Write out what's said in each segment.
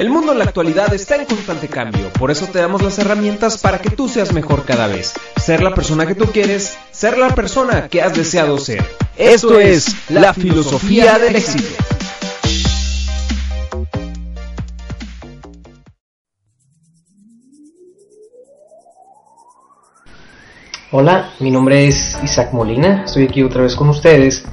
El mundo en la actualidad está en constante cambio, por eso te damos las herramientas para que tú seas mejor cada vez. Ser la persona que tú quieres, ser la persona que has deseado ser. Esto es la filosofía del éxito. Hola, mi nombre es Isaac Molina, estoy aquí otra vez con ustedes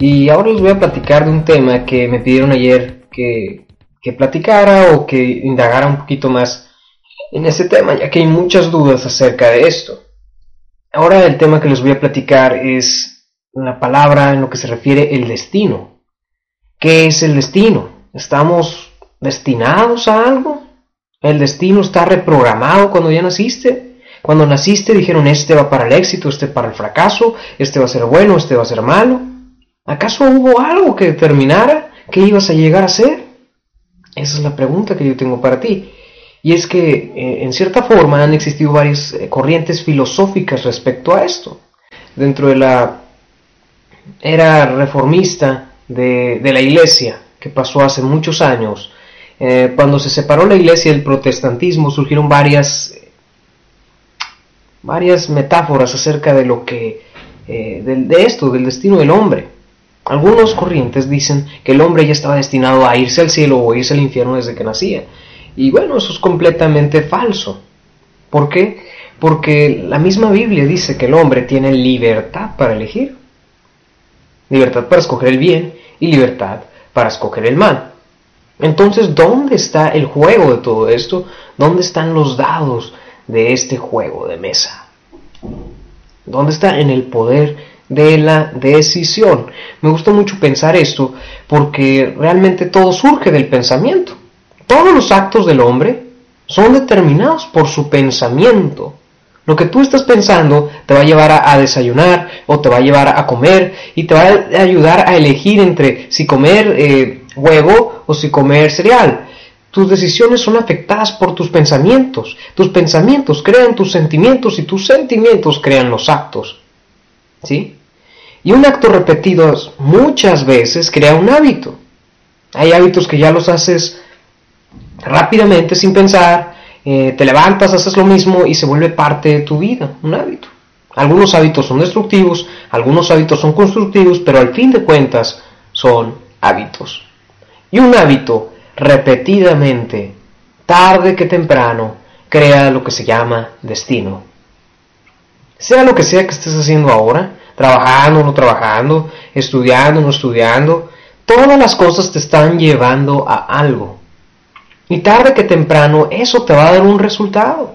y ahora les voy a platicar de un tema que me pidieron ayer que que platicara o que indagara un poquito más en ese tema, ya que hay muchas dudas acerca de esto. Ahora el tema que les voy a platicar es la palabra en lo que se refiere el destino. ¿Qué es el destino? ¿Estamos destinados a algo? ¿El destino está reprogramado cuando ya naciste? Cuando naciste dijeron este va para el éxito, este para el fracaso, este va a ser bueno, este va a ser malo. ¿Acaso hubo algo que determinara qué ibas a llegar a ser? Esa es la pregunta que yo tengo para ti. Y es que, eh, en cierta forma, han existido varias eh, corrientes filosóficas respecto a esto. Dentro de la era reformista de, la iglesia, que pasó hace muchos años, eh, cuando se separó la iglesia del protestantismo, surgieron varias, varias metáforas acerca de lo que, de esto, del destino del hombre. Algunos corrientes dicen que el hombre ya estaba destinado a irse al cielo o irse al infierno desde que nacía. Y bueno, eso es completamente falso. ¿Por qué? Porque la misma Biblia dice que el hombre tiene libertad para elegir. Libertad para escoger el bien y libertad para escoger el mal. Entonces, ¿dónde está el juego de todo esto? ¿Dónde están los dados de este juego de mesa? ¿Dónde está en el poder de la decisión. Me gusta mucho pensar esto porque realmente todo surge del pensamiento. Todos los actos del hombre son determinados por su pensamiento. Lo que tú estás pensando te va a llevar a, desayunar o te va a llevar a comer y te va a ayudar a elegir entre si comer eh, huevo o si comer cereal. Tus decisiones son afectadas por tus pensamientos. Tus pensamientos crean tus sentimientos y tus sentimientos crean los actos. ¿Sí? Y un acto repetido muchas veces crea un hábito. Hay hábitos que ya los haces rápidamente, sin pensar, eh, te levantas, haces lo mismo y se vuelve parte de tu vida, un hábito. Algunos hábitos son destructivos, algunos hábitos son constructivos, pero al fin de cuentas son hábitos. Y un hábito repetidamente, tarde que temprano, crea lo que se llama destino. Sea lo que sea que estés haciendo ahora, trabajando, no trabajando, estudiando, no estudiando, todas las cosas te están llevando a algo. Y tarde que temprano eso te va a dar un resultado.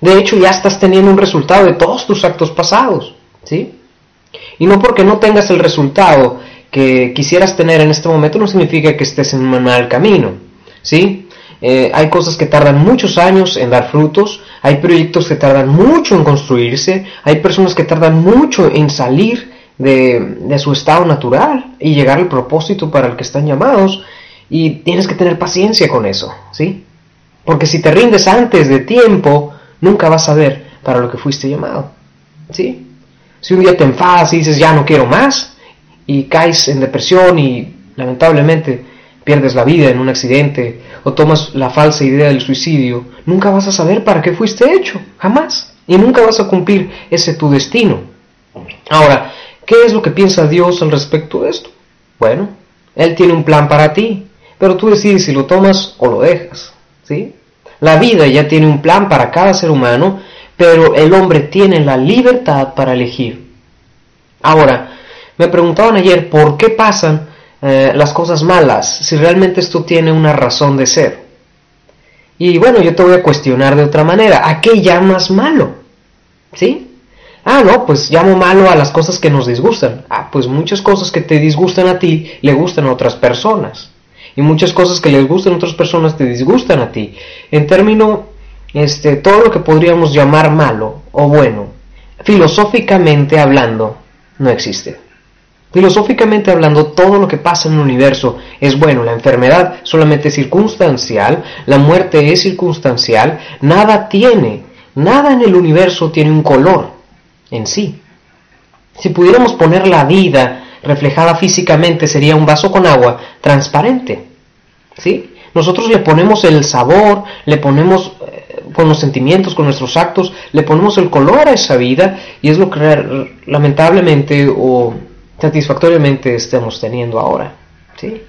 De hecho, ya estás teniendo un resultado de todos tus actos pasados, ¿sí? Y no porque no tengas el resultado que quisieras tener en este momento no significa que estés en un mal camino, ¿sí? Eh, hay cosas que tardan muchos años en dar frutos, hay proyectos que tardan mucho en construirse, hay personas que tardan mucho en salir de, su estado natural y llegar al propósito para el que están llamados y tienes que tener paciencia con eso, ¿sí? Porque si te rindes antes de tiempo, nunca vas a ver para lo que fuiste llamado, ¿sí? Si un día te enfadas y dices ya no quiero más y caes en depresión y lamentablemente pierdes la vida en un accidente o tomas la falsa idea del suicidio, nunca vas a saber para qué fuiste hecho, jamás. Y nunca vas a cumplir ese tu destino. Ahora, ¿qué es lo que piensa Dios al respecto de esto? Bueno, Él tiene un plan para ti, pero tú decides si lo tomas o lo dejas. ¿sí? La vida ya tiene un plan para cada ser humano, pero el hombre tiene la libertad para elegir. Ahora, me preguntaban ayer por qué pasan eh, las cosas malas, si realmente esto tiene una razón de ser. Y bueno, yo te voy a cuestionar de otra manera, ¿a qué llamas malo? ¿Sí? Ah, no, pues llamo malo a las cosas que nos disgustan. Ah, pues muchas cosas que te disgustan a ti le gustan a otras personas. y muchas cosas que les gustan a otras personas te disgustan a ti. En término, este, todo lo que podríamos llamar malo o bueno, filosóficamente hablando, no existe. Filosóficamente hablando, todo lo que pasa en el universo es bueno. La enfermedad solamente es circunstancial, la muerte es circunstancial, nada tiene, nada en el universo tiene un color en sí. Si pudiéramos poner la vida reflejada físicamente, sería un vaso con agua transparente. ¿Sí? Nosotros le ponemos el sabor, le ponemos eh, con los sentimientos, con nuestros actos, le ponemos el color a esa vida y es lo que lamentablemente o satisfactoriamente estamos teniendo ahora. ¿sí?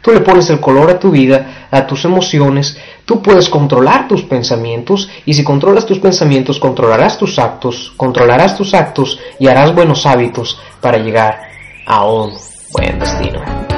Tú le pones el color a tu vida, a tus emociones, tú puedes controlar tus pensamientos y si controlas tus pensamientos controlarás tus actos, controlarás tus actos y harás buenos hábitos para llegar a un buen destino.